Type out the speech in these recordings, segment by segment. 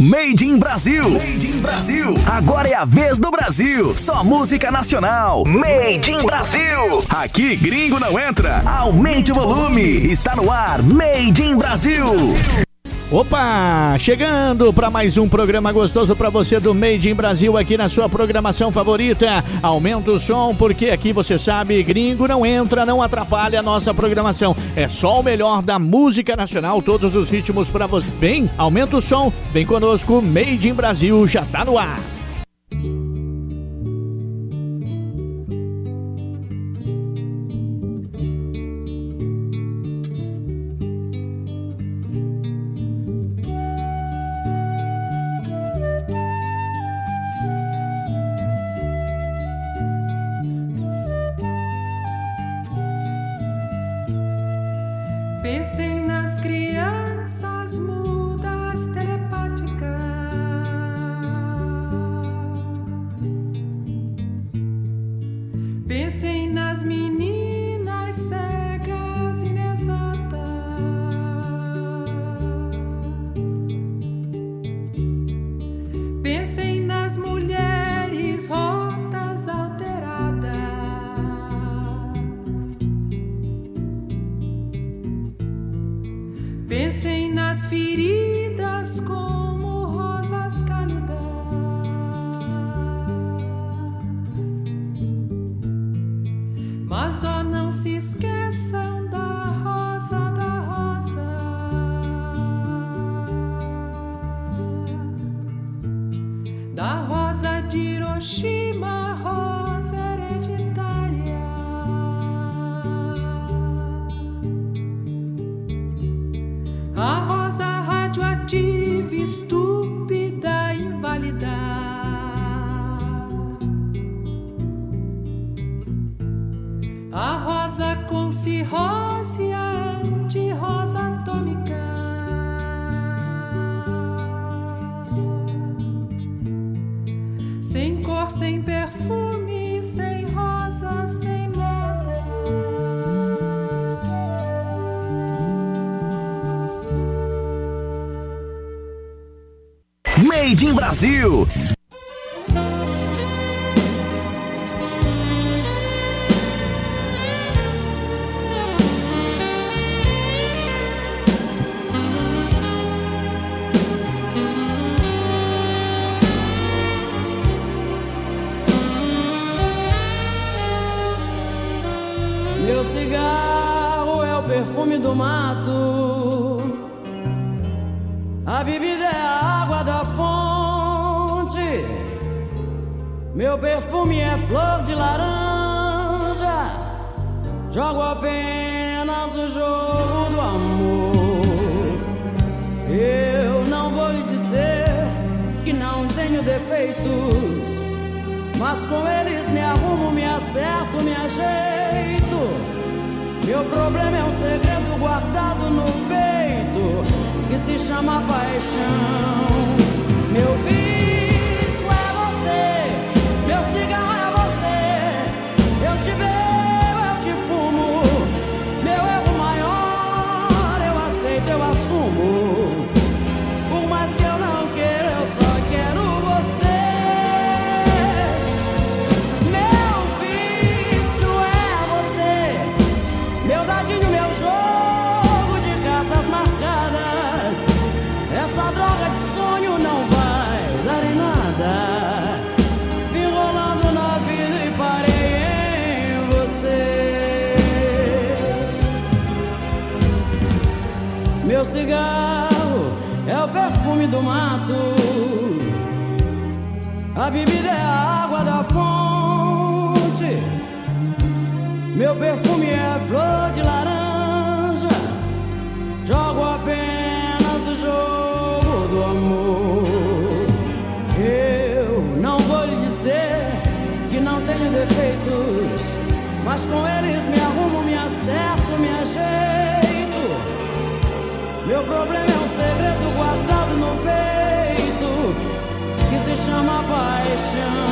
Made in Brasil. Made in Brasil. Agora é a vez do Brasil. Só música nacional. Made in Brasil. Aqui gringo não entra. Aumente o volume. Está no ar. Made in Brasil. Opa, chegando para mais um programa gostoso para você do Made in Brasil aqui na sua programação favorita. Aumenta o som porque aqui você sabe, gringo não entra, não atrapalha a nossa programação. É só o melhor da música nacional, todos os ritmos para você. Vem, aumenta o som, vem conosco, Made in Brasil já tá no ar. Brasil. Meu cigarro é o perfume do mato. A bebida é a água da fonte. Meu perfume é flor de laranja. Jogo apenas o jogo do amor. Eu não vou lhe dizer que não tenho defeitos. Mas com eles me arrumo, me acerto, me ajeito. Meu problema é um segredo guardado no peito que se chama paixão. Meu vício do mato. A bebida é a água da fonte. Meu perfume é flor de laranja. Jogo apenas o jogo do amor. Eu não vou lhe dizer que não tenho defeitos, mas com eles me arrumo, me acerto, me ajeito. Meu problema é um segredo guardado peito que se chama paixão.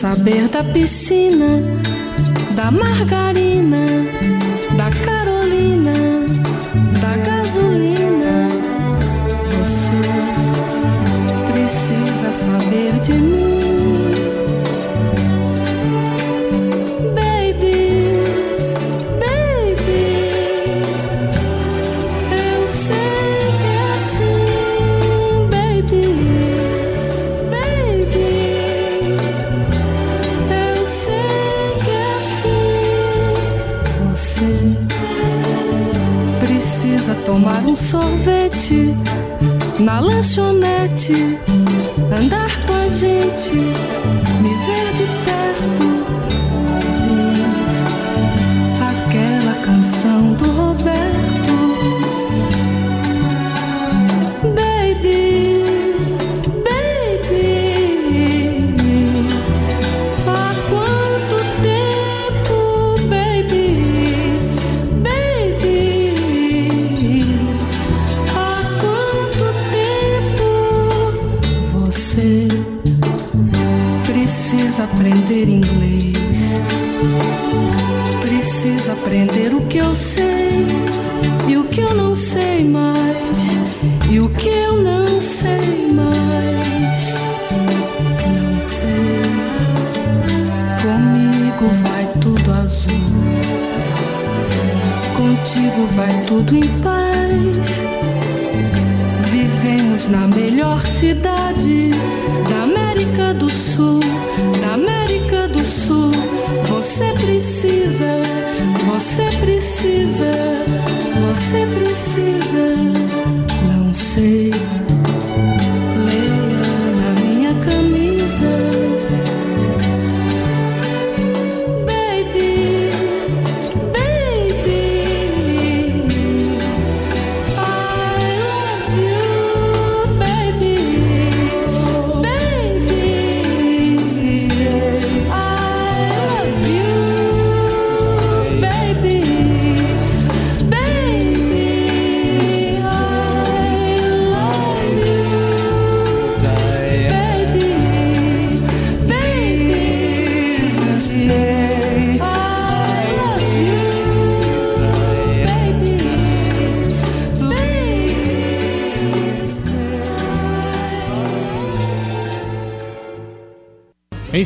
Saber da piscina, da margarina,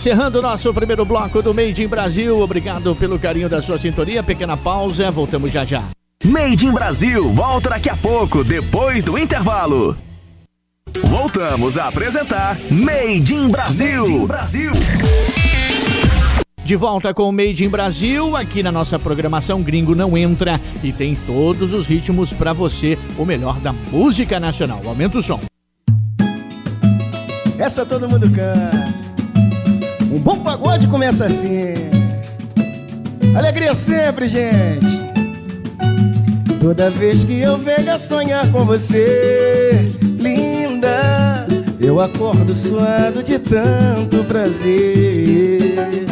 Encerrando o nosso primeiro bloco do Made in Brasil. Obrigado pelo carinho da sua sintonia. Pequena pausa, voltamos já já. Made in Brasil volta daqui a pouco, depois do intervalo. Voltamos a apresentar Made in Brasil. Made in Brasil. De volta com o Made in Brasil, aqui na nossa programação Gringo Não Entra e tem todos os ritmos para você, o melhor da música nacional. Aumenta o som. Essa todo mundo canta. Bom pagode começa assim. Alegria sempre, gente. Toda vez que eu venho a sonhar com você, linda, eu acordo suado de tanto prazer.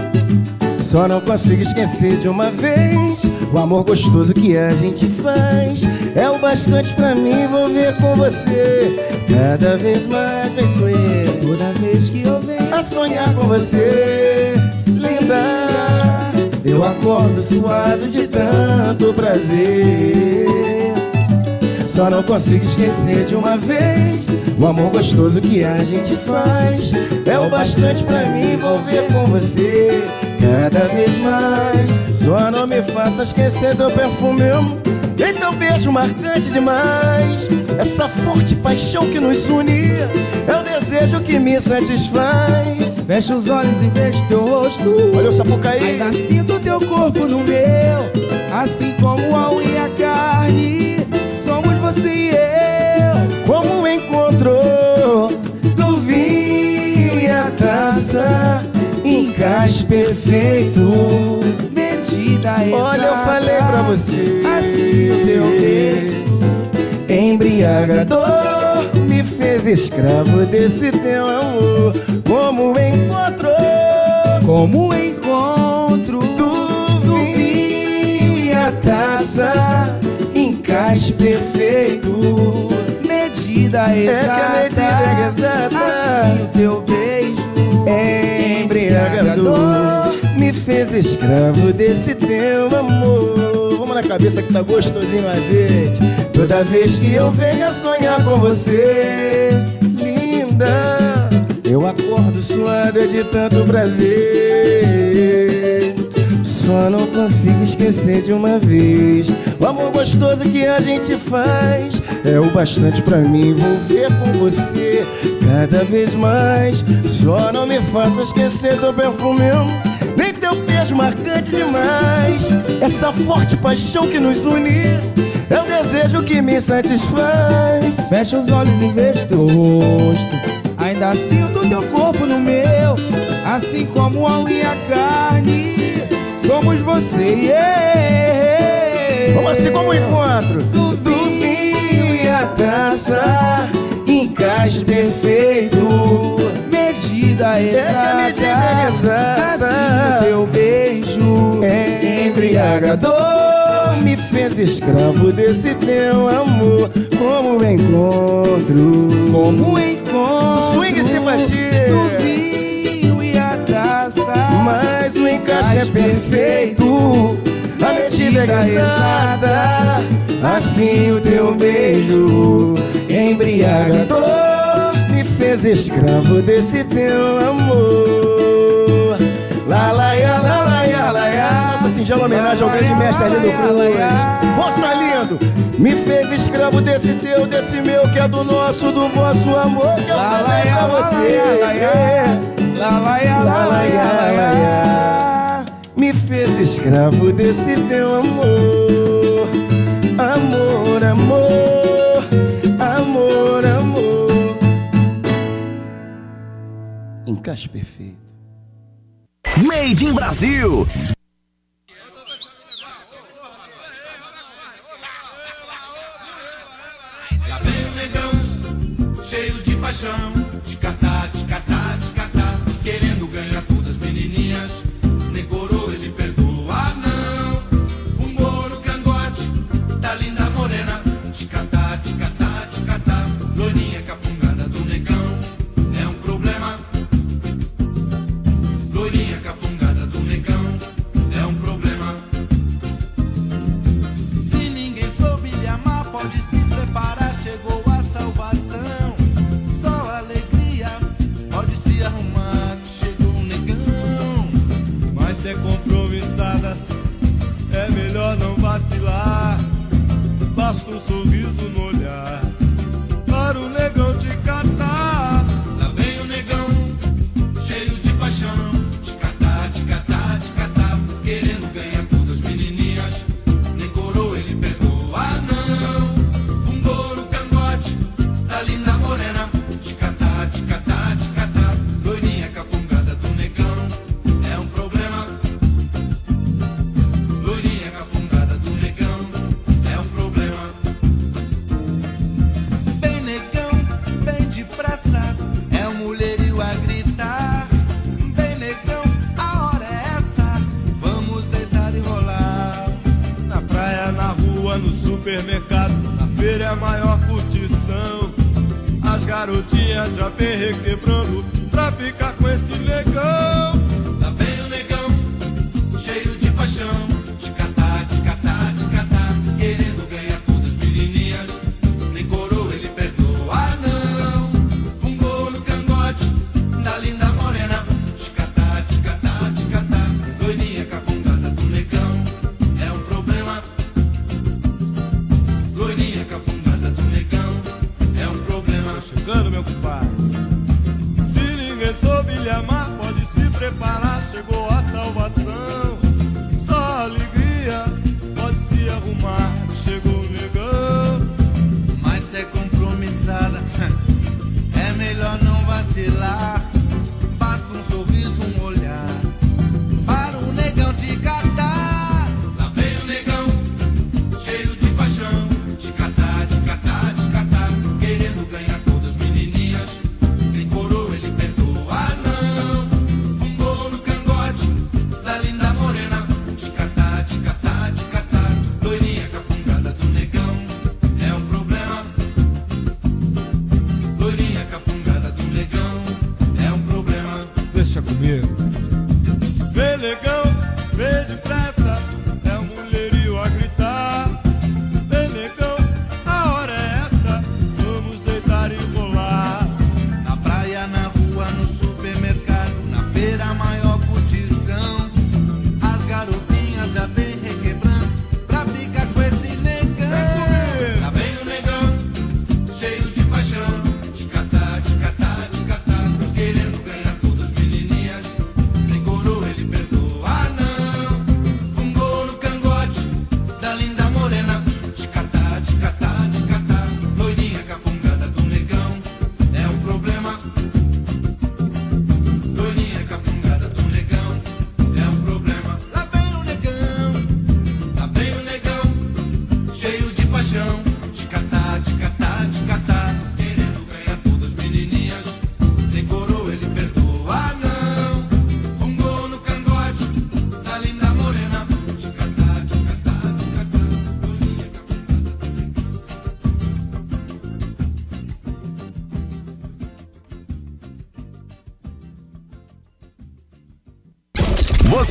Só não consigo esquecer de uma vez o amor gostoso que a gente faz. É o bastante pra me envolver com você. Cada vez mais vem sonhar. Toda vez que eu venho a sonhar com você, linda, eu acordo suado de tanto prazer. Só não consigo esquecer de uma vez o amor gostoso que a gente faz. É o bastante pra me envolver com você. Cada vez mais, só não me faça esquecer do perfume e teu beijo marcante demais. Essa forte paixão que nos unia é o desejo que me satisfaz. Fecha os olhos e vejo teu rosto. Olha o sapucaí. Ainda sinto teu corpo no meu, assim como a unha e a carne. Somos você e eu. Como encontrou do vinho e a taça. Encaixe perfeito, exata. Olha, eu falei pra você. Assim o teu beijo embriagador me fez escravo desse teu amor. Como encontrou, como encontro vinho e a taça. Encaixe perfeito, medida exata. É que a medida é exata. Assim o teu beijo me fez escravo desse teu amor. Vamos na cabeça que tá gostosinho azeite. Toda vez que eu venho sonhar com você, linda, eu acordo suada de tanto prazer. Só não consigo esquecer de uma vez O amor gostoso que a gente faz É o bastante pra me envolver com você Cada vez mais Só não me faça esquecer do perfume marcante demais. Essa forte paixão que nos une É o desejo que me satisfaz. Fecha os olhos e vejo teu rosto. Ainda sinto teu corpo no meu Assim como a unha e a carne. Somos você e eu. Vamos assim como o encontro? Do, do vinho e a taça, encaixe perfeito, medida exata. É medida é exata. Assim, teu beijo é embriagador me fez escravo desse teu amor. Como o encontro, como o encontro, swing simpatia do vinho e a taça. Mas o encaixe é perfeito, a medida é exata. Assim o teu beijo fez escravo desse teu amor. Lá, lá, lá, lá, ya, lá. Nossa singela homenagem ao grande mestre Lindo Cruz. Força lindo! Me fez escravo desse teu, desse meu, que é do nosso, do vosso amor que eu falei pra você. Lá, lá, Lá, lá, lá, ya. Me fez escravo desse teu. Amor, amor, amor, Encaixe perfeito. Made in Brasil. Meu compadre. Se ninguém soube lhe amar, pode se preparar, chegou a salvação. Só alegria, pode se arrumar, chegou o negão. Mas se é compromissada, é melhor não vacilar.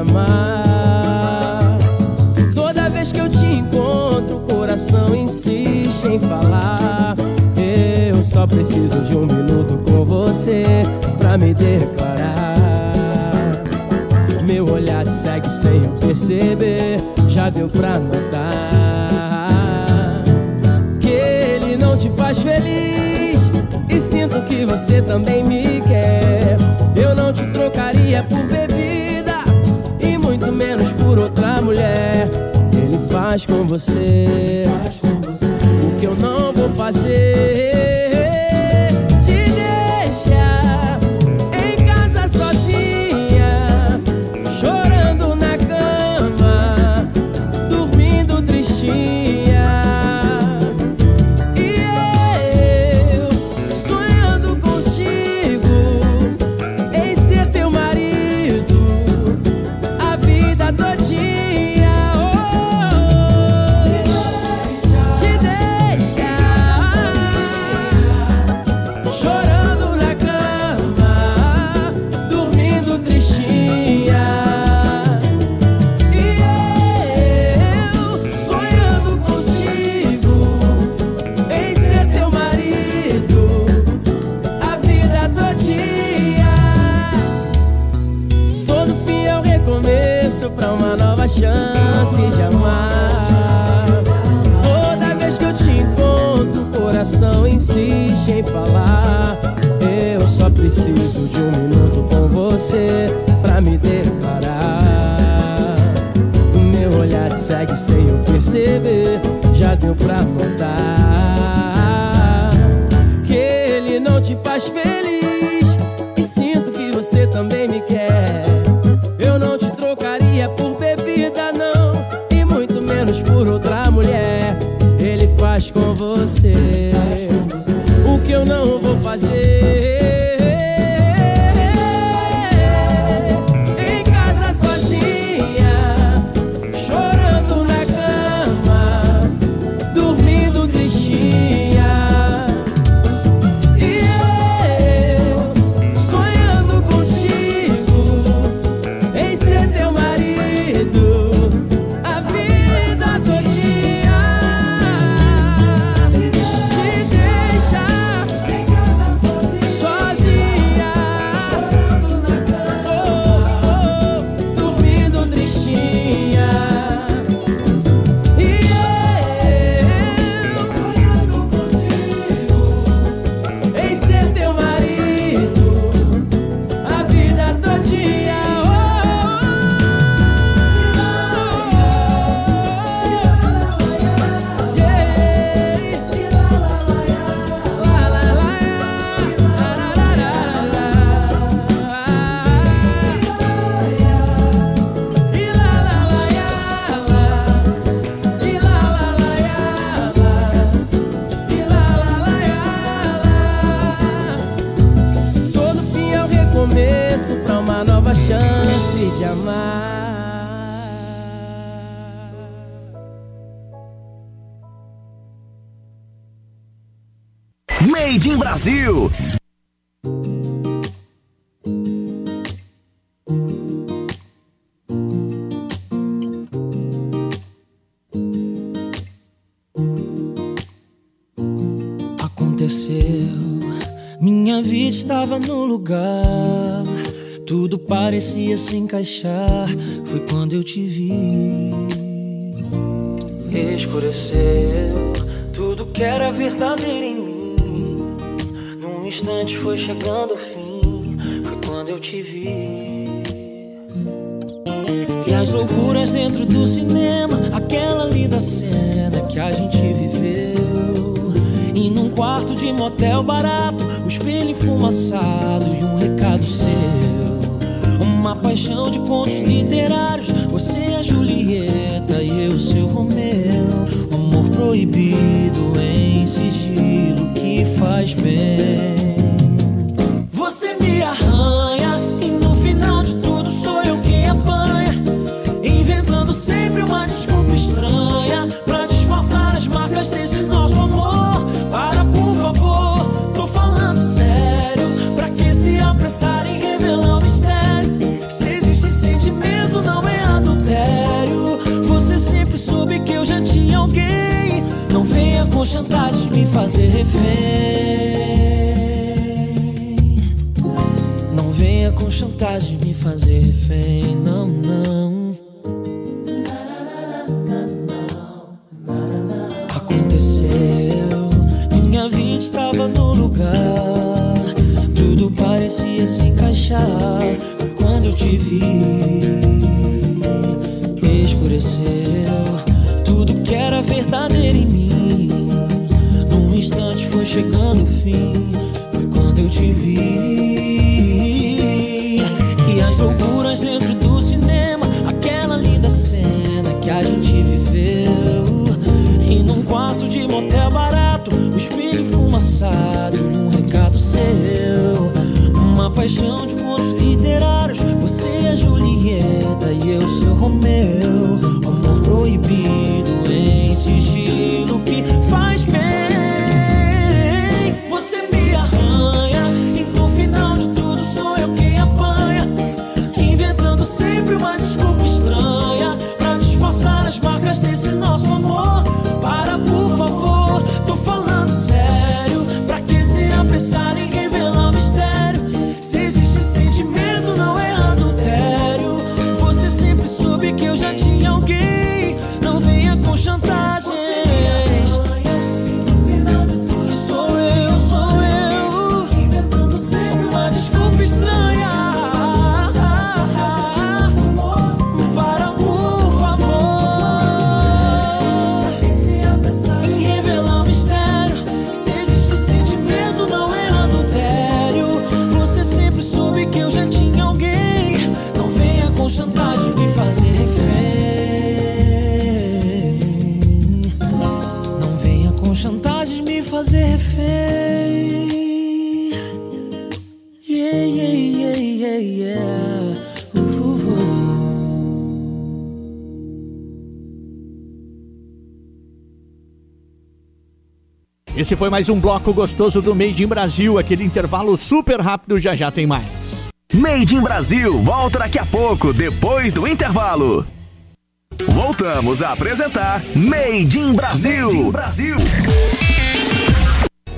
Amar. Toda vez que eu te encontro, o coração insiste em falar. Eu só preciso de um minuto com você pra me declarar. Meu olhar te segue sem eu perceber, já deu pra notar que ele não te faz feliz e sinto que você também me quer. Eu não te trocaria por bebida Faz com você o que eu não vou fazer. Perceber, já deu pra notar que ele não te faz feliz Brasil. Aconteceu, minha vida estava no lugar. Tudo parecia se encaixar. Foi quando eu te vi. Escureceu tudo que era verdadeiro em instante foi chegando o fim. Foi quando eu te vi. E as loucuras dentro do cinema, aquela linda cena que a gente viveu. E num quarto de motel barato, o espelho enfumaçado e um recado seu. Uma paixão de contos literários. Você é a Julieta e eu seu Romeu. Um amor proibido em sigilo que faz bem. Refém. Não venha com chantagem me fazer refém, não, não. Aconteceu, minha vida estava no lugar, tudo parecia se encaixar. Foi quando eu te vi, Esse foi mais um bloco gostoso do Made in Brasil, aquele intervalo super rápido, já já tem mais. Made in Brasil volta daqui a pouco, depois do intervalo. Voltamos a apresentar Made in Brasil. Made in Brasil.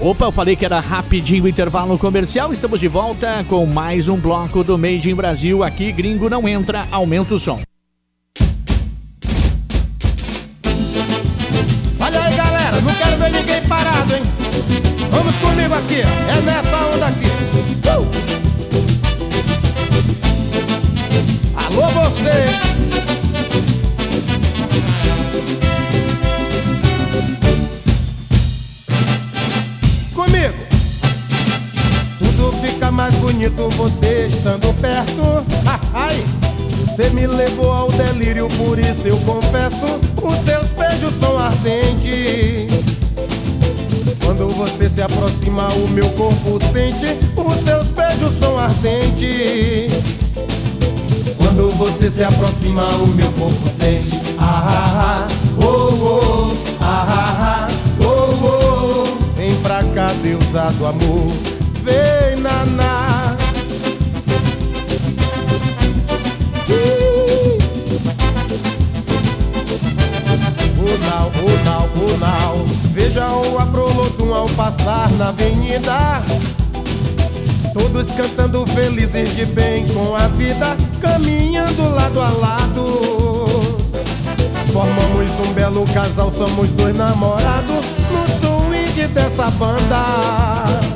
Opa, eu falei que era rapidinho o intervalo comercial. Estamos de volta com mais um bloco do Made in Brasil. Aqui, gringo não entra, aumenta o som. Os seus beijos são ardentes. Quando você se aproxima, o meu corpo sente. Os seus beijos são ardentes. Quando você se aproxima, o meu corpo sente. Ah, ah, ah, oh, oh, ah, ah, ah, oh, oh. Vem pra cá, deusado amor. Vem, naná. Unal, unal Veja o Afrolodum ao passar na avenida. Todos cantando felizes de bem com a vida Caminhando lado a lado. Formamos um belo casal, somos dois namorados No swing dessa banda.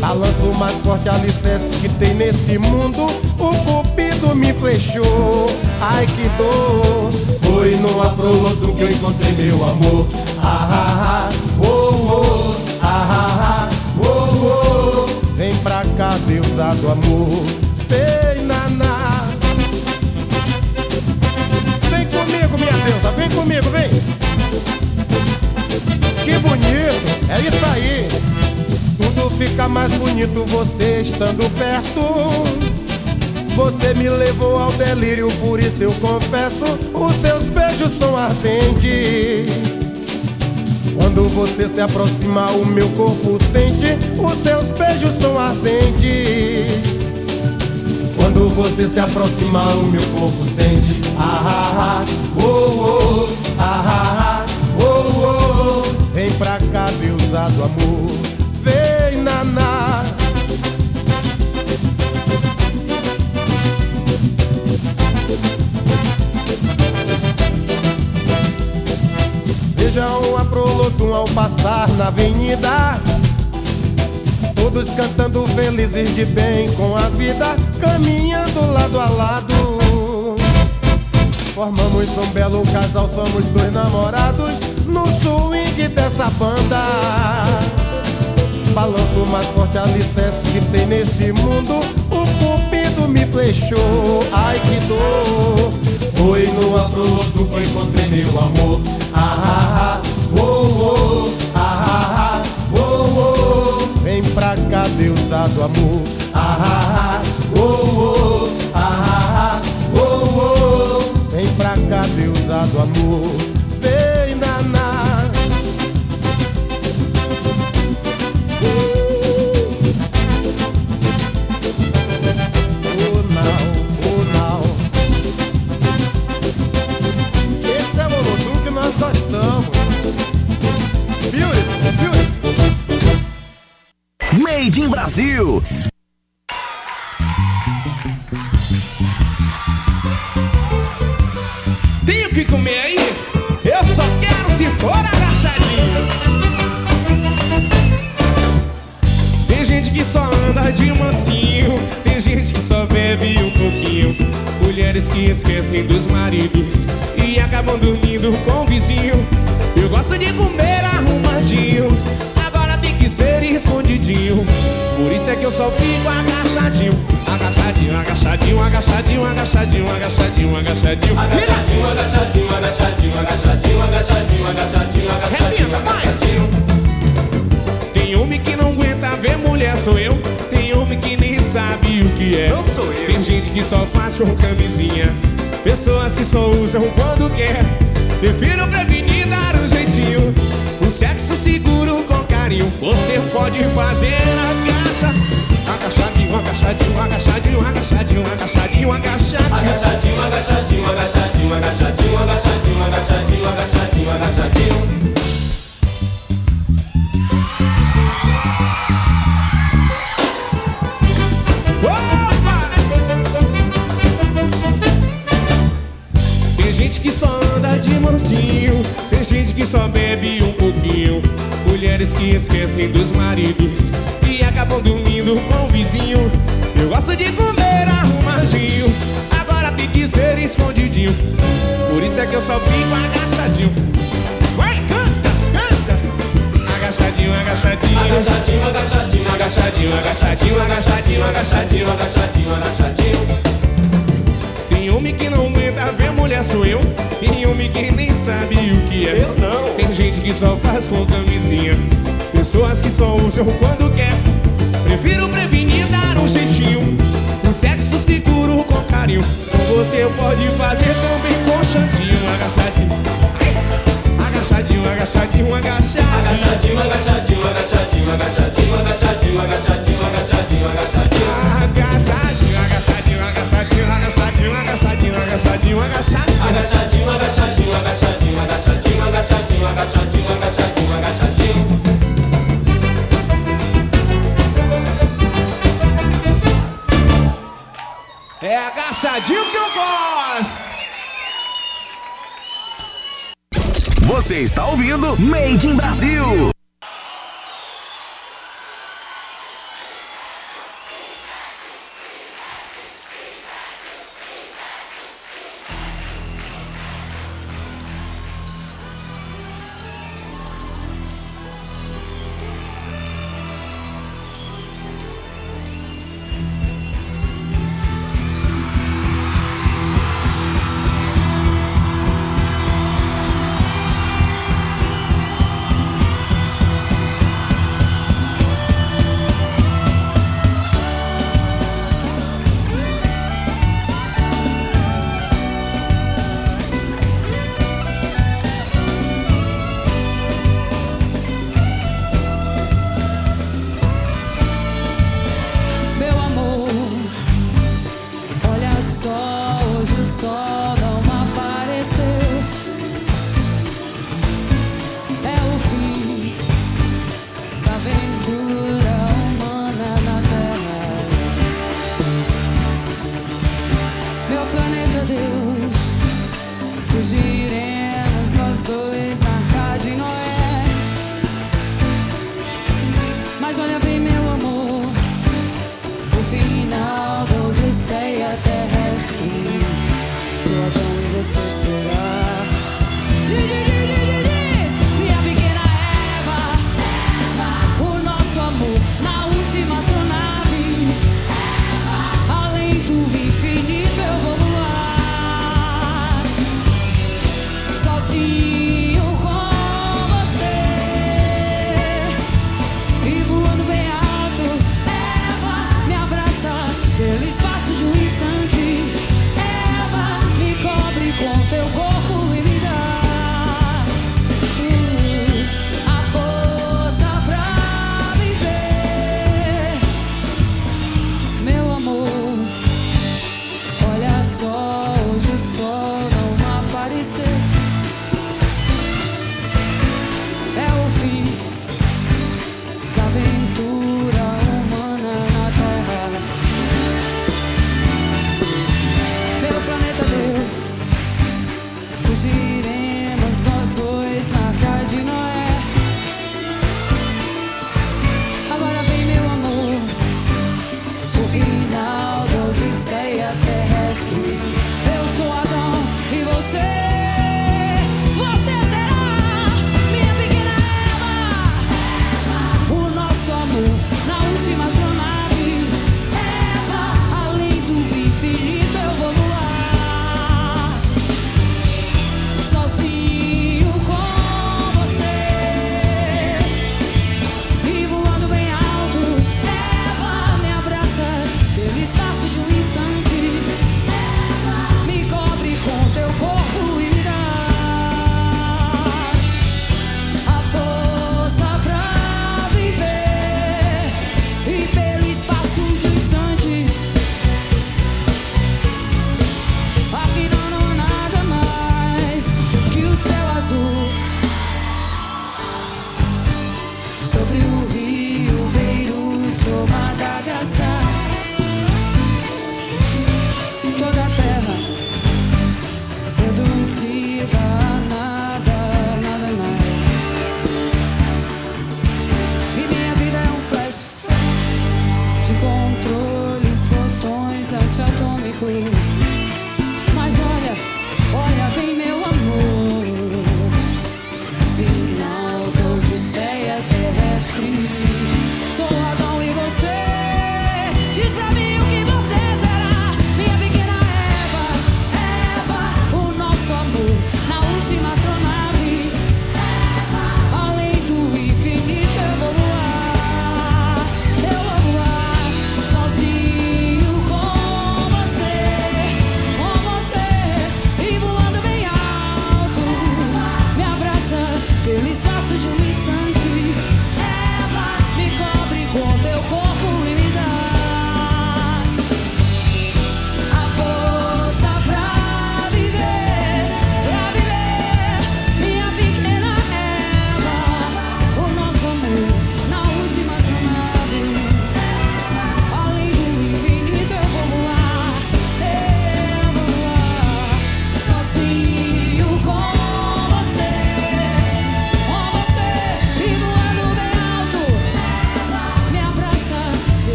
Balanço mais forte alicerce que tem nesse mundo O cupido me flechou, ai que dor. Foi no afroto que eu encontrei meu amor. Ah, ah, ah, oh, oh, ah, ah, oh, oh. Vem pra cá, Deus do amor. Vem, naná. Vem comigo, minha deusa, vem comigo, vem. Que bonito, é isso aí. Tudo fica mais bonito você estando perto. Você me levou ao delírio, por isso eu confesso: os seus beijos são ardentes. Quando você se aproxima, o meu corpo sente. Os seus beijos são ardentes. Quando você se aproxima, o meu corpo sente. Ah, ah, ah, oh, oh, ah, ah, ah, oh, oh. Vem pra cá, deusa do amor. Prolotum ao passar na avenida. Todos cantando felizes de bem com a vida Caminhando lado a lado. Formamos um belo casal, somos dois namorados No swing dessa banda. Balanço mais forte alicerce que tem nesse mundo O cupido me flechou, ai que dor. Foi no afro que encontrei meu amor. Ah, ah, ah, oh, oh, ah, ah, oh, Vem pra cá, deusa do amor. Ah, ah, oh, oh, ah, ah, oh, oh Vem pra cá, deusa do amor Made in Brasil. Tem o que comer aí? Eu só quero se for agachadinho. Tem gente que só anda de mansinho, tem gente que só bebe um pouquinho. Mulheres que esquecem dos maridos e acabam dormindo com o vizinho. Eu gosto de comer arrumadinho, ser escondidinho. Por isso é que eu só fico agachadinho, agachadinho, agachadinho, agachadinho, agachadinho, agachadinho, agachadinho. Agachadinho, agachadinho, agachadinho, agachadinho, agachadinho, agachadinho, agachadinho, agachadinho. Tem homem que não aguenta ver mulher, sou eu. Tem homem que nem sabe o que é. Não sou eu. Tem gente que só faz com camisinha. Pessoas que só usam quando quer. Prefiro prevenir dar um jeitinho. Carinho. Você pode fazer agacha. Agachadinho, agachadinho, agachadinho, agachadinho, agachadinho, agachadinho. Agachadinho, agachadinho, agachadinho, agachadinho, agachadinho, agachadinho, agachadinho, agachadinho. Tem gente que só anda de mansinho, tem gente que só bebe um pouquinho. Mulheres que esquecem dos maridos e acabam dormindo com o vizinho. Eu gosto de comer arrumadinho, agora tem que ser escondidinho. Por isso é que eu só fico agachadinho. Vai, canta, canta. Agachadinho, agachadinho. Agachadinho, agachadinho, agachadinho, agachadinho, agachadinho, agachadinho, agachadinho, agachadinho. Tem homem que não aguenta ver mulher, sou eu. Tem homem que nem sabe o que é. Eu não. Tem gente que só faz com camisinha. Pessoas que só usam quando quer. Prefiro prevenir dar um jeitinho. Um sexo seguro com carinho. Você pode fazer também com chantinho, agachadinho. Ai. Agachadinho, agachadinho, agachadinho. Agachadinho, agachadinho, agachadinho, agachadinho, agachadinho, agachadinho, agachadinho, agachadinho. Agachadinho, agachadinho, agachadinho, agachadinho, agachadinho, agachadinho, agachadinho. Agachadinho, agachadinho, agachadinho, agachadinho, agachadinho, agachadinho, agachadinho. É agachadinho que eu gosto. Você está ouvindo Made in Brasil.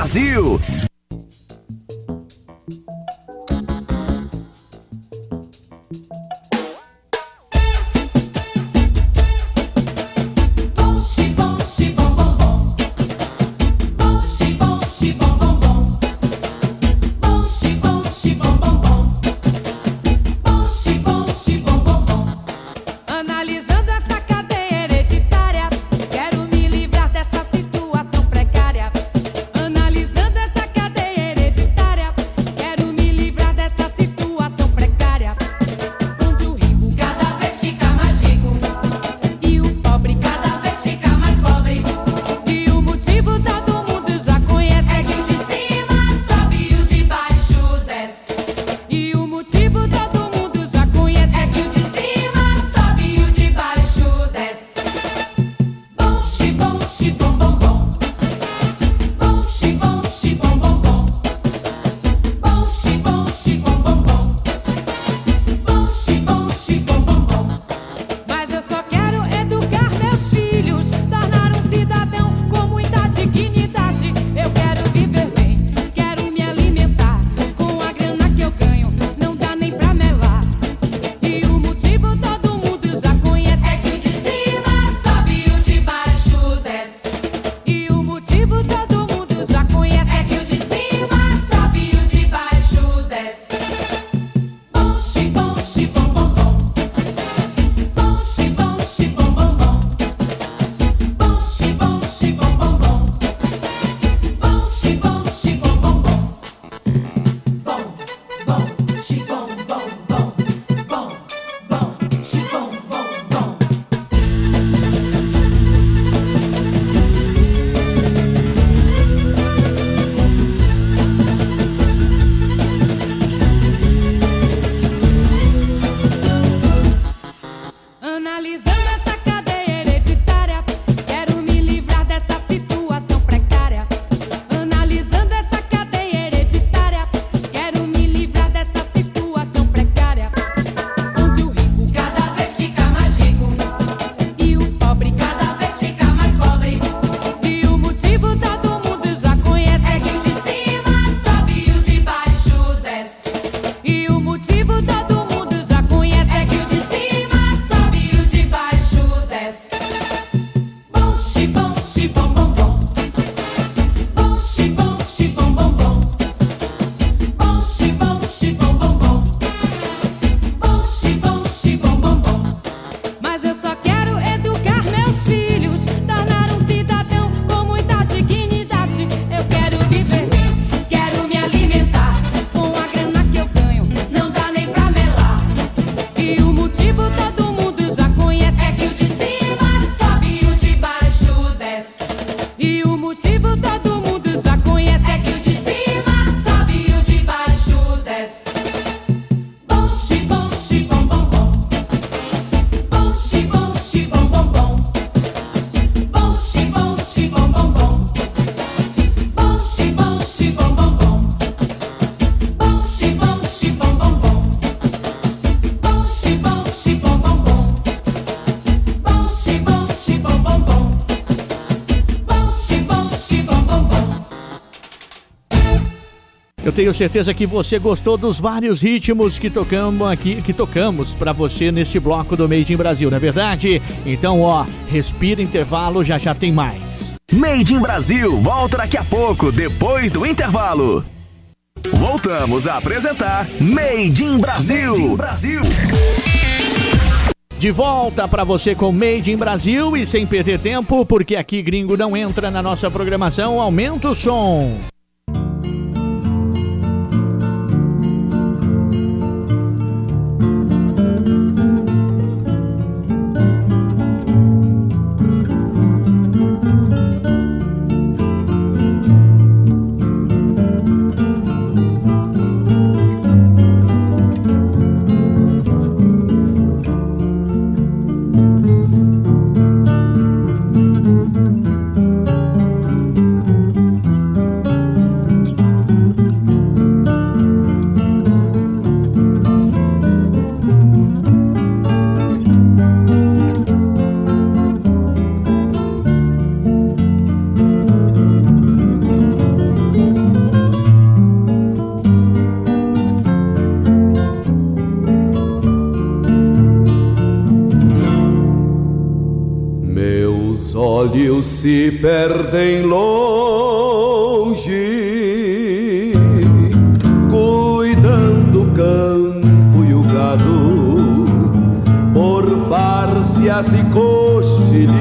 Brasil. tenho certeza que você gostou dos vários ritmos que tocamos aqui, que tocamos para você neste bloco do Made in Brasil, não é verdade? Então, ó, respira intervalo, já já tem mais. Made in Brasil, volta daqui a pouco, depois do intervalo. Voltamos a apresentar Made in Brasil. Made in Brasil. De volta para você com Made in Brasil e sem perder tempo, porque aqui gringo não entra na nossa programação, aumenta o som. Perdem longe, cuidando o campo e o gado, por várzeas e coxilhões,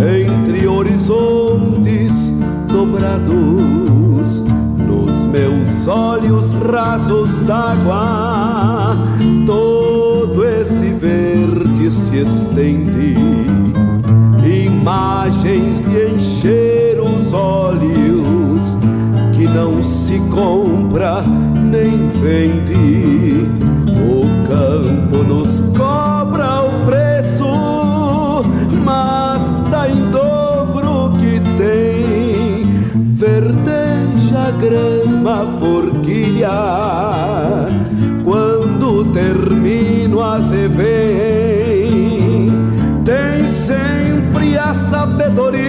entre horizontes dobrados, nos meus olhos rasos d'água, todo esse verde se estende imagens de encher os olhos que não se compra nem vende. O campo nos cobra o preço, mas dá em dobro que tem. Verdeja grama forquilha quando termino a vem. Sabedoria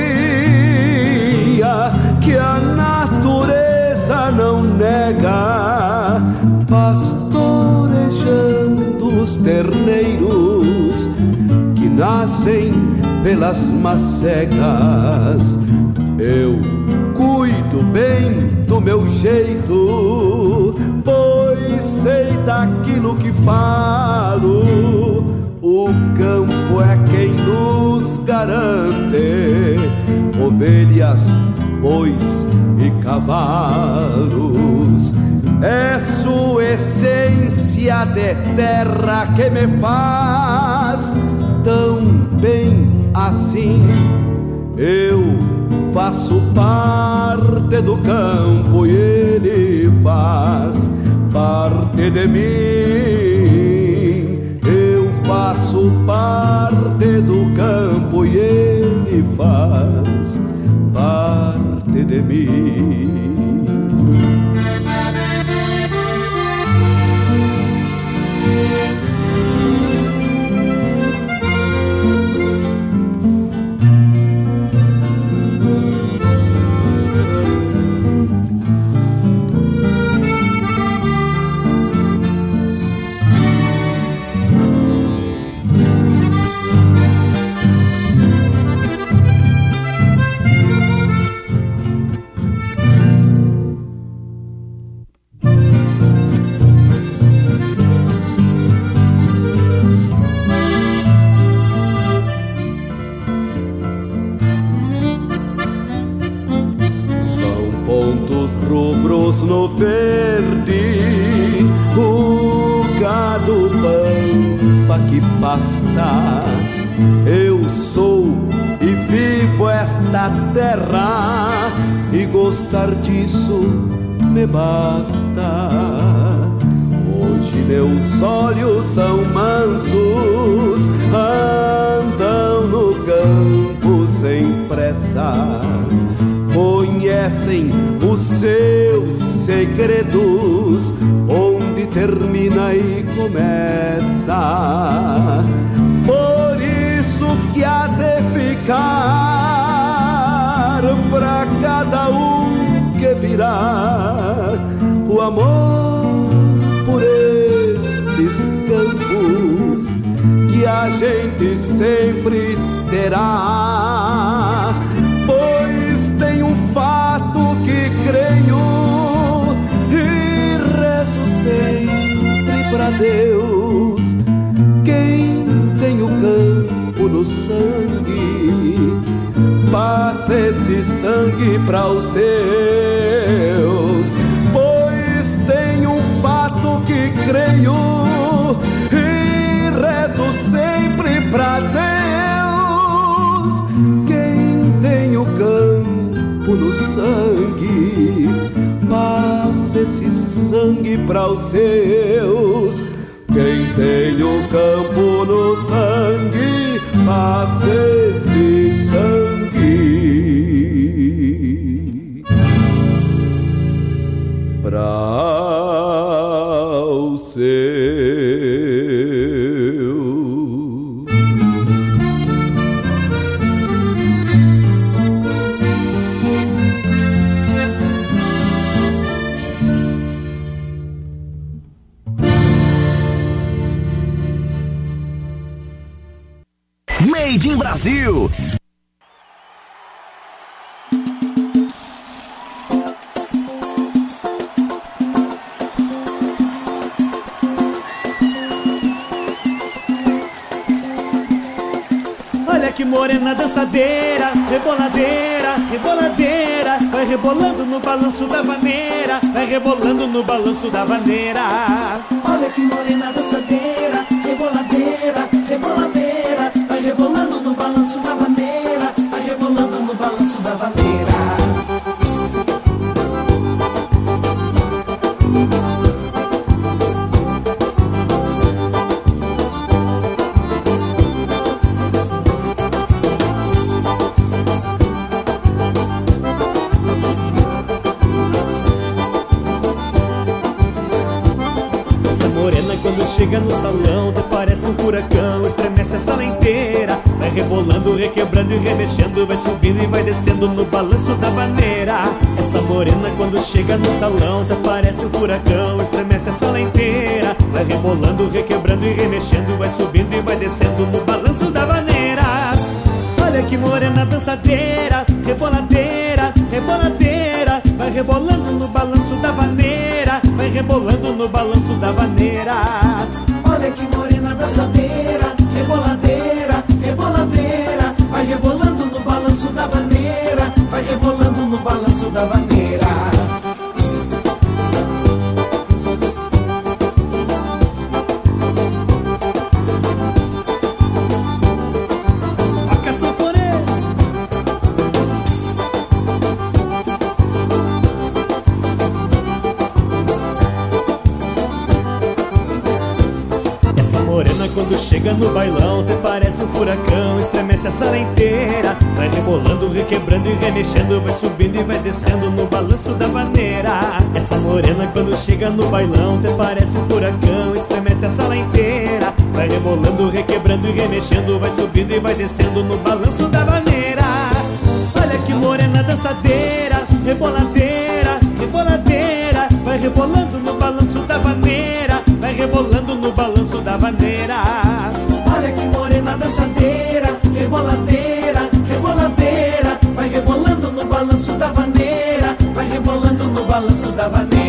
que a natureza não nega, pastorejando os terneiros que nascem pelas macegas. Eu cuido bem do meu jeito, pois sei daquilo que falo. O campo é quem nos garante ovelhas, bois e cavalos. É sua essência de terra que me faz tão bem assim. Eu faço parte do campo e ele faz parte de mim. Faço parte do campo e ele faz parte de mim. Verde, o gado pampa que pasta. Eu sou e vivo esta terra, e gostar disso me basta. Hoje meus olhos são mansos, andam no campo sem pressa conhecem os seus segredos, onde termina e começa. Por isso que há de ficar para cada um que virá o amor por estes campos que a gente sempre terá. Pra Deus. Quem tem o campo no sangue, passa esse sangue para os seus. Pois tem um fato que creio e rezo sempre pra Deus. Quem tem o campo no sangue, sangue para os seus. Quem tem o campo no sangue, passa esse sangue para Brasil. Olha que morena dançadeira, reboladeira, reboladeira, vai rebolando no balanço da vaneira, vai rebolando no balanço da vaneira. Chega no salão até parece um furacão, estremece a sala inteira. Vai rebolando, requebrando e remexendo, vai subindo e vai descendo no balanço da vaneira. Essa morena quando chega no salão até parece um furacão, estremece a sala inteira. Vai rebolando, requebrando e remexendo, vai subindo e vai descendo no balanço da vaneira. Olha que morena dançadeira, reboladeira, reboladeira, vai rebolando no balanço da vaneira, vai rebolando no balanço da vaneira. Dançadeira, reboladeira, reboladeira, vai rebolando no balanço da vaneira, vai rebolando no balanço da vaneira. Chega no bailão Até parece um furacão, estremece a sala inteira. Vai rebolando, requebrando e remexendo Vai subindo e vai descendo no balanço da vaneira Essa morena quando chega no bailão Até parece um furacão, estremece a sala inteira. Vai rebolando, requebrando e remexendo Vai subindo e vai descendo no balanço da vaneira Olha que morena dançadeira, reboladeira, reboladeira. Vai rebolando no balanço da vaneira Vai rebolando no balanço da vaneira Olha que morena dançadeira, reboladeira, reboladeira, vai rebolando no balanço da vaneira, vai rebolando no balanço da vaneira.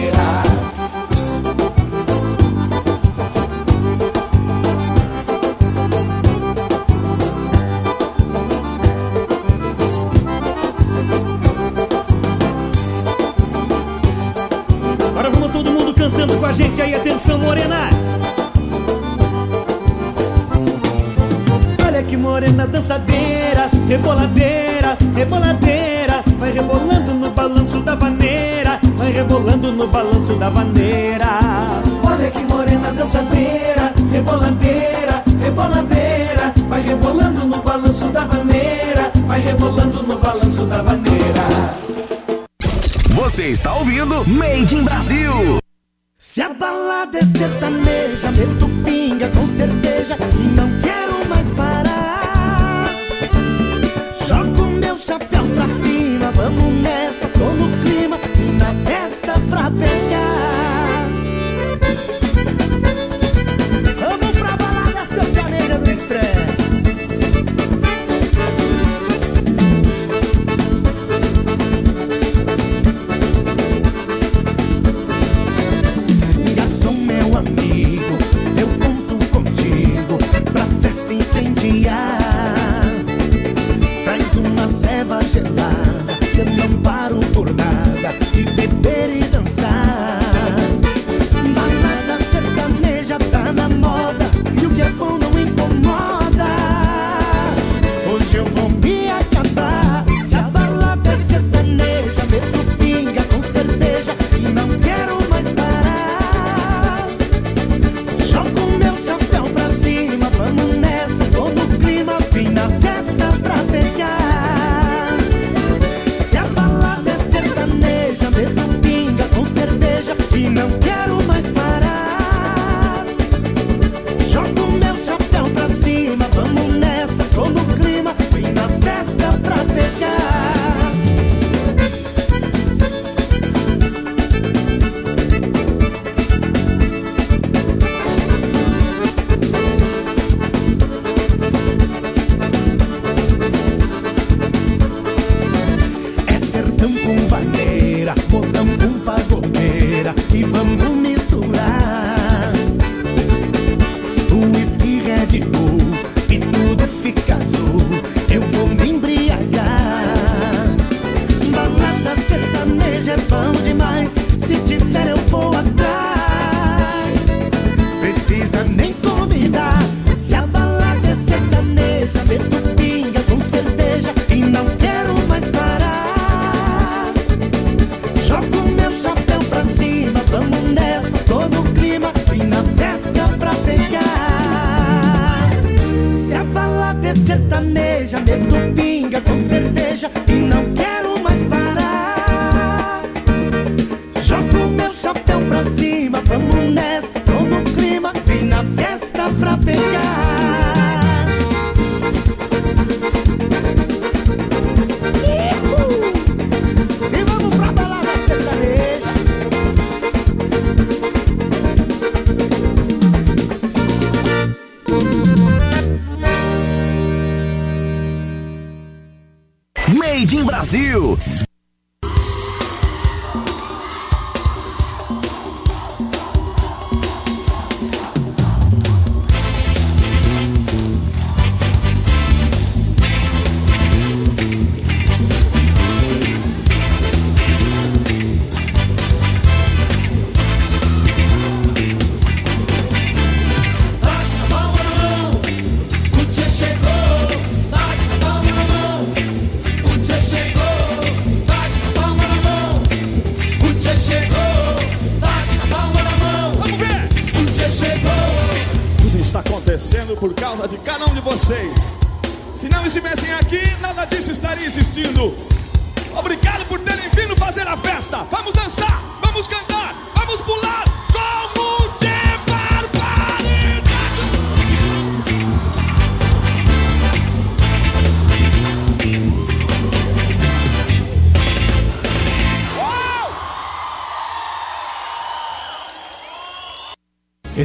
Made in Brasil.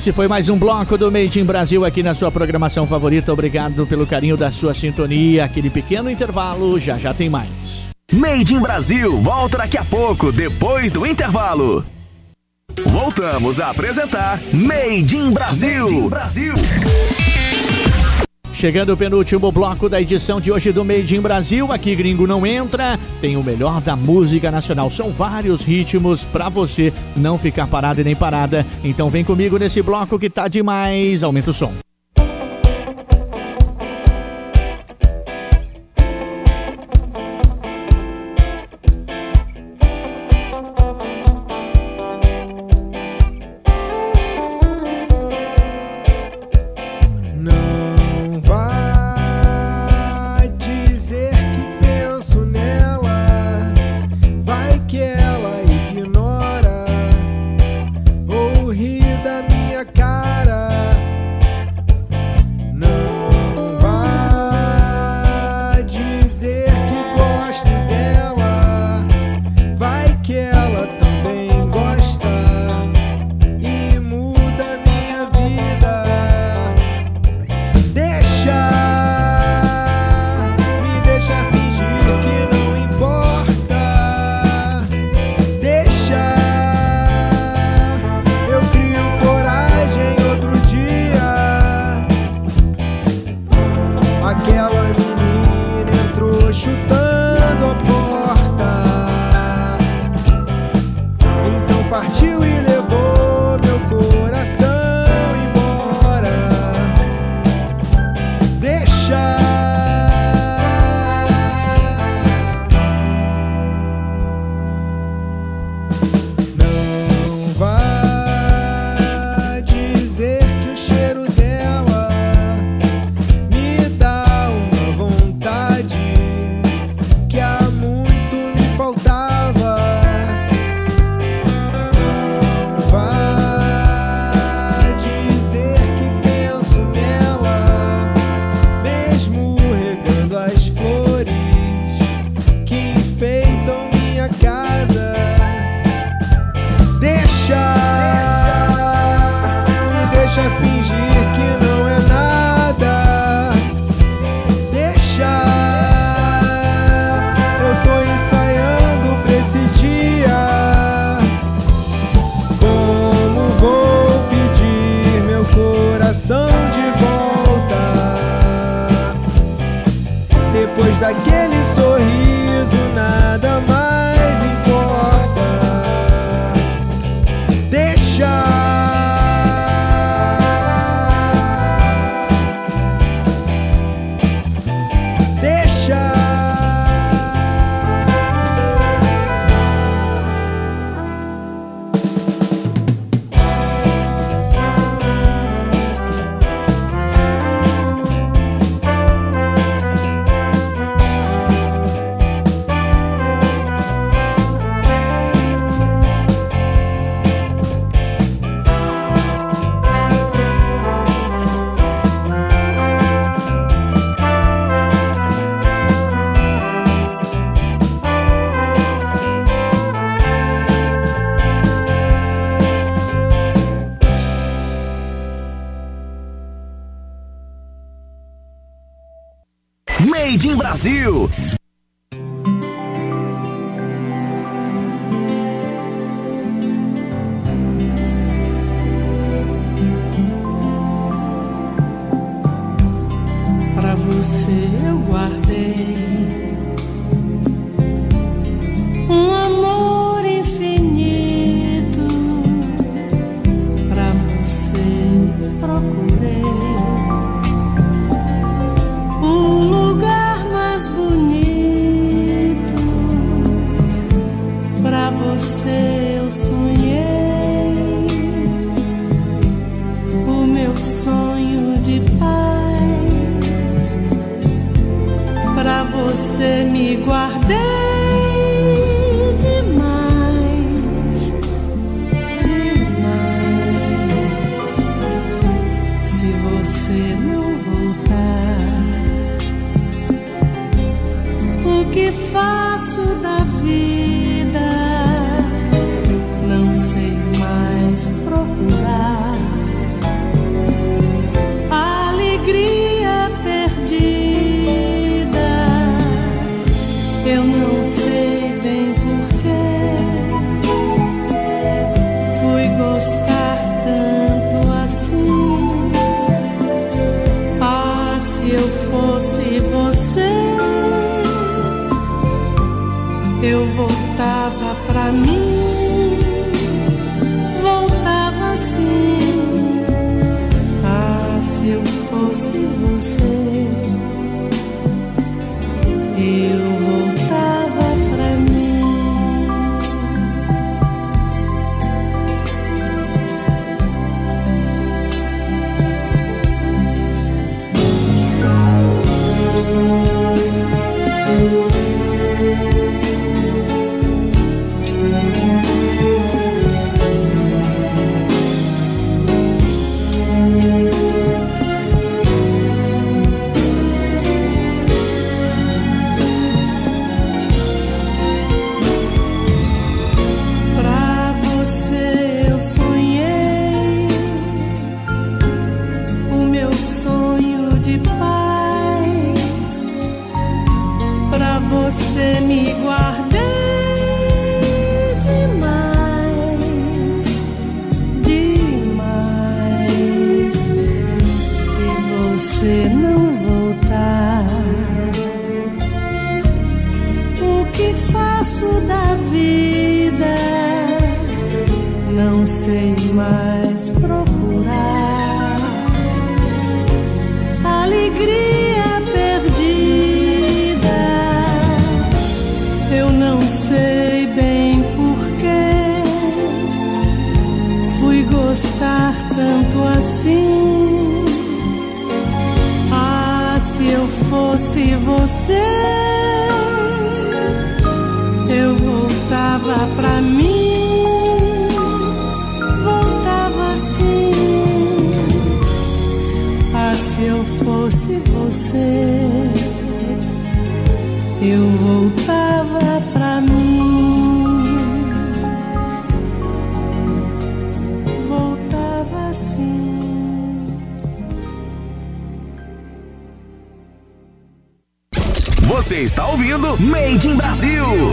Esse foi mais um bloco do Made in Brasil aqui na sua programação favorita. Obrigado pelo carinho da sua sintonia. Aquele pequeno intervalo, já já tem mais. Made in Brasil volta daqui a pouco, depois do intervalo. Voltamos a apresentar Made in Brasil. Made in Brasil. Chegando o penúltimo bloco da edição de hoje do Made in Brasil, aqui Gringo não entra, tem o melhor da música nacional. São vários ritmos pra você não ficar parado e nem parada. Então vem comigo nesse bloco que tá demais. Aumenta o som. Brasil. você eu sonhei o meu sonho de paz. Pra você me guardei. você, eu voltava pra mim. Voltava assim. Você está ouvindo Made in Brasil.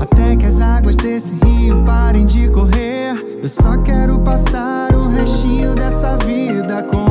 Até que as águas desse rio parem de correr. Eu só quero passar o restinho dessa vida com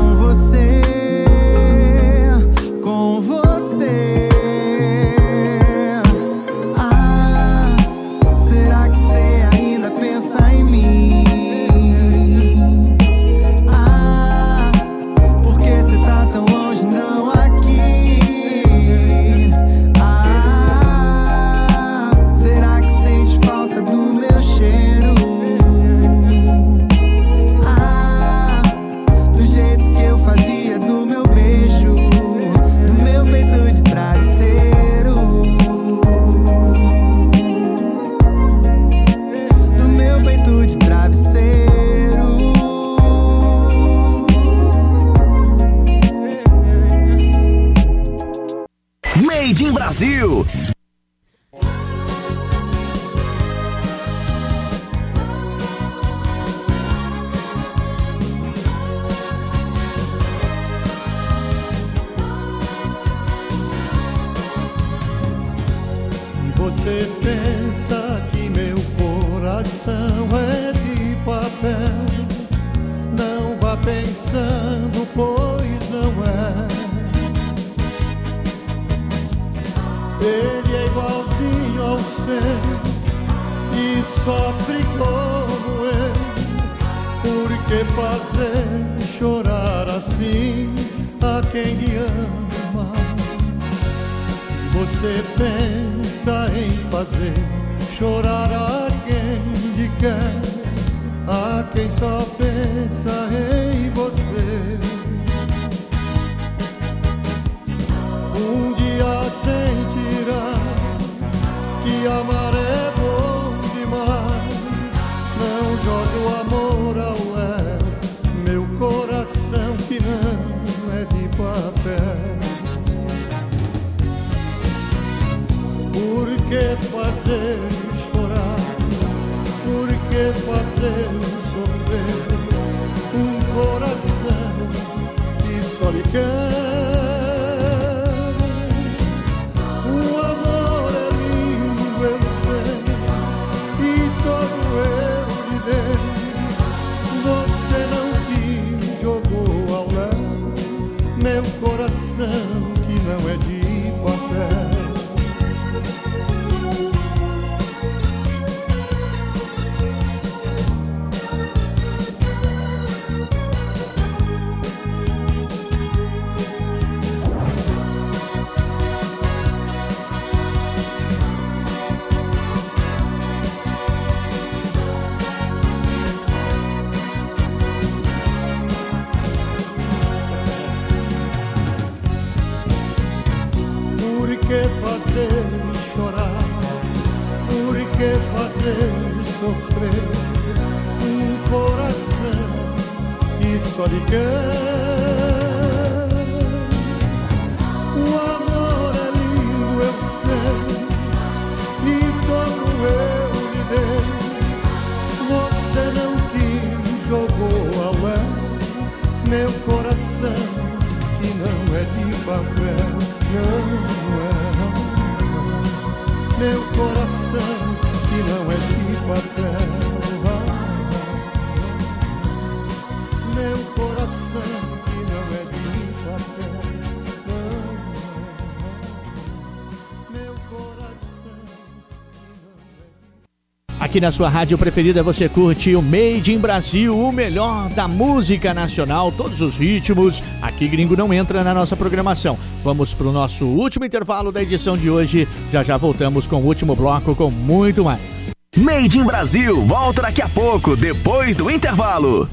Aqui na sua rádio preferida você curte o Made in Brasil, o melhor da música nacional, todos os ritmos. Aqui gringo não entra na nossa programação. Vamos para o nosso último intervalo da edição de hoje. Já já voltamos com o último bloco com muito mais. Made in Brasil volta daqui a pouco, depois do intervalo.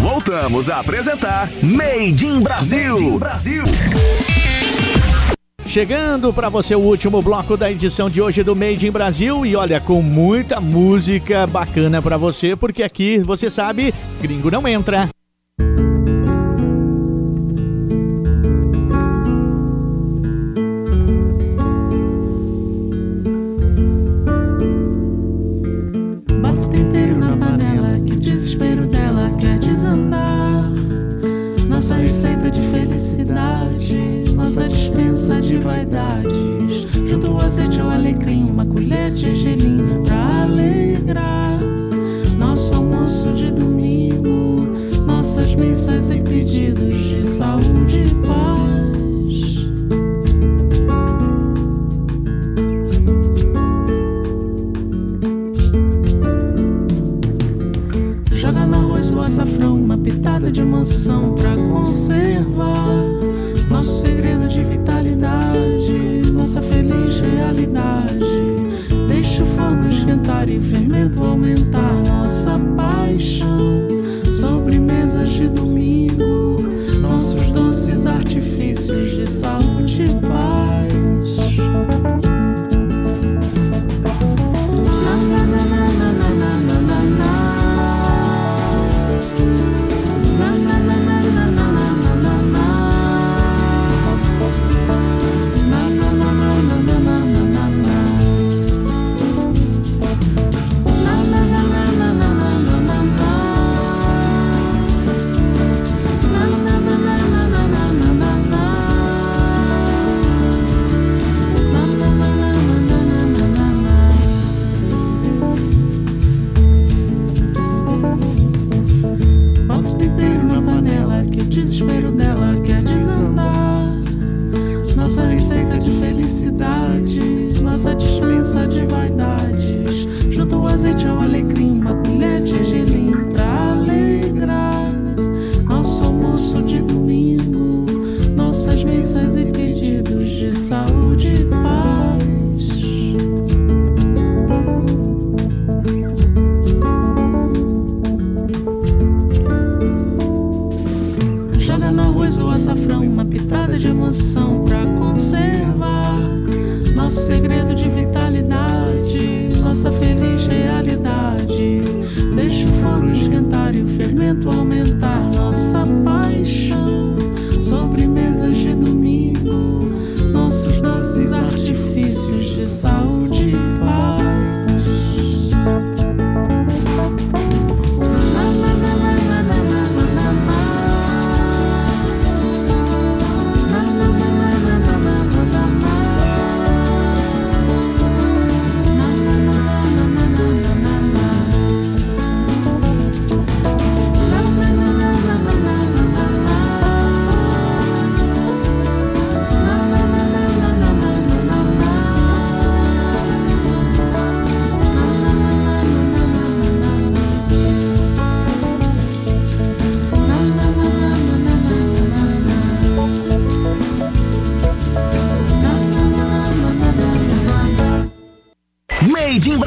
Voltamos a apresentar Made in Brasil. Made in Brasil. Chegando para você o último bloco da edição de hoje do Made in Brasil e olha com muita música bacana para você, porque aqui você sabe, gringo não entra. Nossa receita de felicidade, nossa de vaidades. Junto o azeite ao alecrim, uma colher de gergelim pra alegrar. Nosso almoço de domingo, nossas missas e pedidos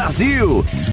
Brasil.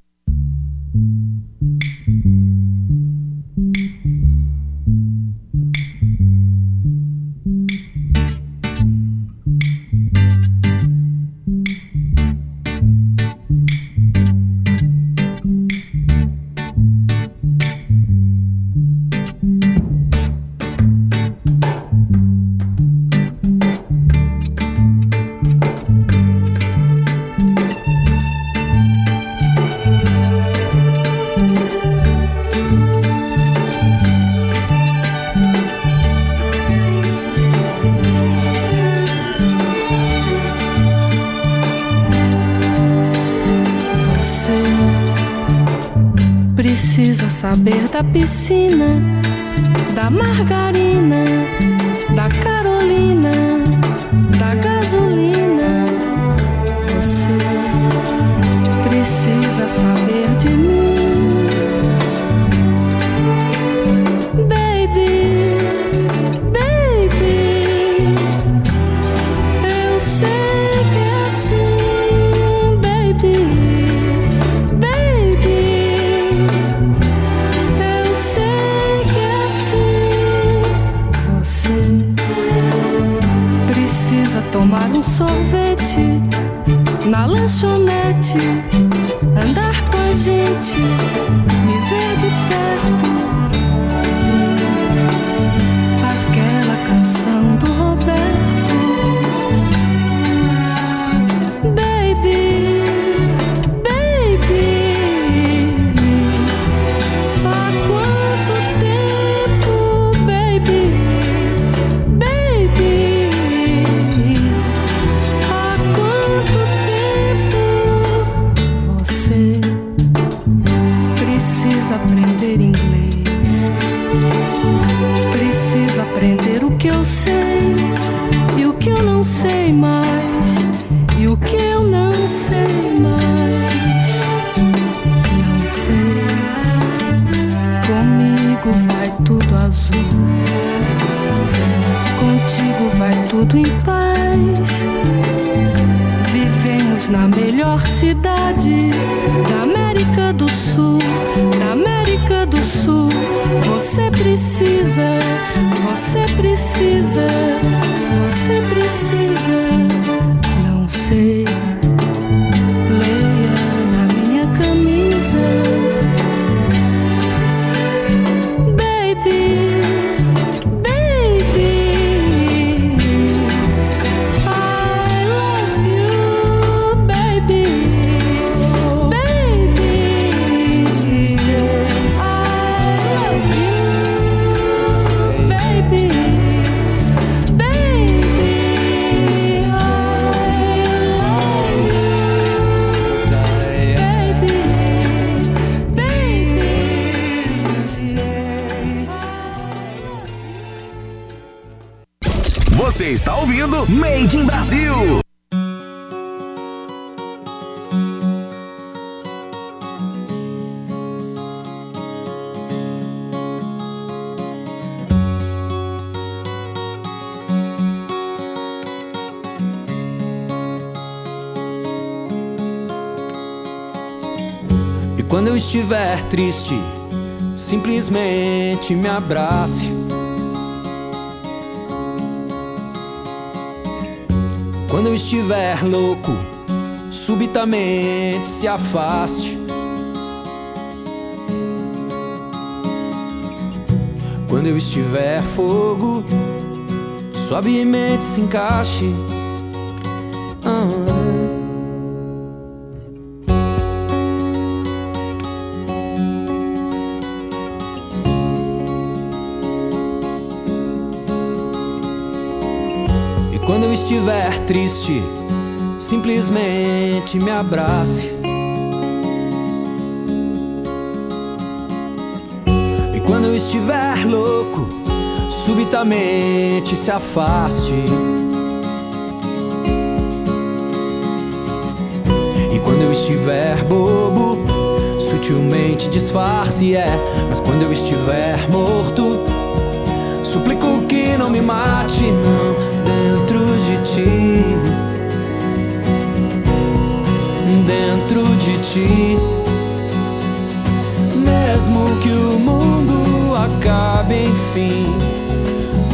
Da piscina, da margarina, Você está ouvindo Made in Brasil. E Quando eu estiver triste, simplesmente me abrace Quando eu estiver louco, subitamente se afaste. Quando eu estiver fogo, suavemente se encaixe. Ah. Estiver triste, simplesmente me abrace. E quando eu estiver louco, subitamente se afaste. E quando eu estiver bobo, sutilmente disfarce, é. Mas quando eu estiver morto, suplico que não me mate, não, dentro de ti. Dentro de ti. Mesmo que o mundo acabe, enfim.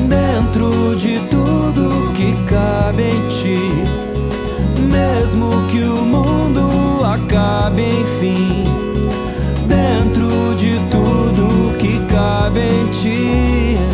Dentro de tudo que cabe em ti. Mesmo que o mundo acabe, enfim. Dentro de tudo que cabe em ti.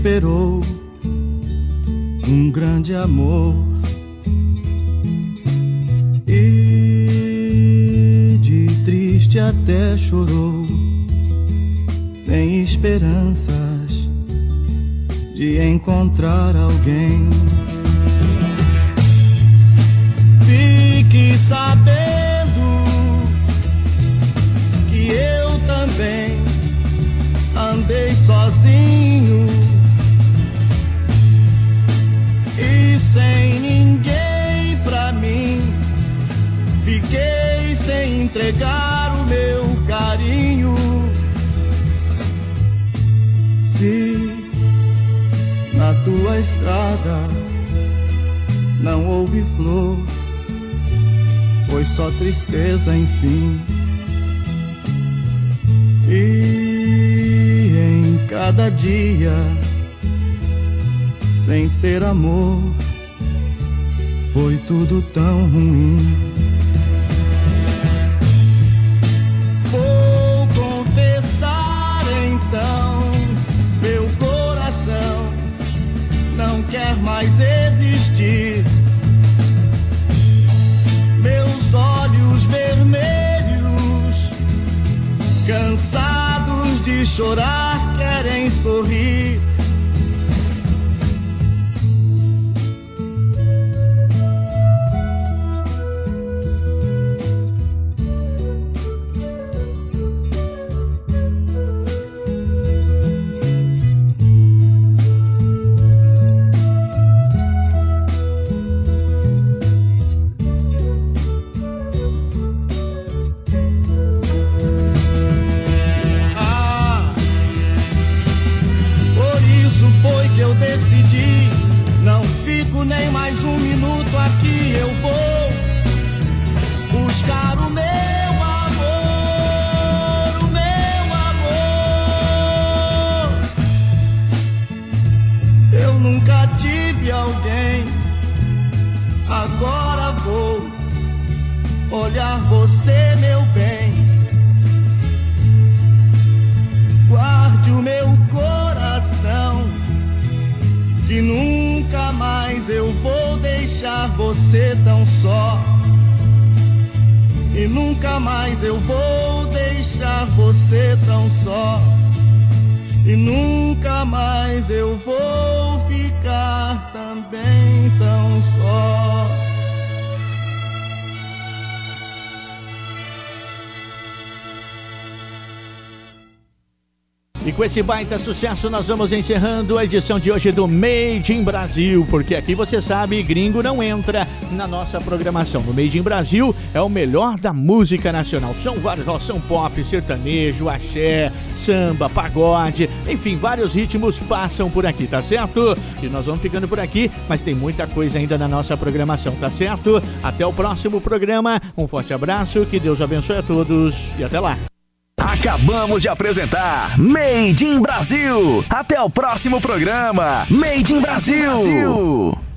Esperou Tua estrada não houve flor, foi só tristeza, enfim. E em cada dia, sem ter amor, foi tudo tão ruim. Mais existir. Meus olhos vermelhos, cansados de chorar, querem sorrir. Tão só. E nunca mais eu vou deixar você tão só. E nunca mais eu vou ficar E com esse baita sucesso, nós vamos encerrando a edição de hoje do Made in Brasil, porque aqui você sabe, gringo não entra na nossa programação. No Made in Brasil é o melhor da música nacional. São vários, ó, são pop, sertanejo, axé, samba, pagode, enfim, vários ritmos passam por aqui, tá certo? E nós vamos ficando por aqui, mas tem muita coisa ainda na nossa programação, tá certo? Até o próximo programa, um forte abraço, que Deus abençoe a todos e até lá. Acabamos de apresentar Made in Brasil. Até o próximo programa. Made in Brasil.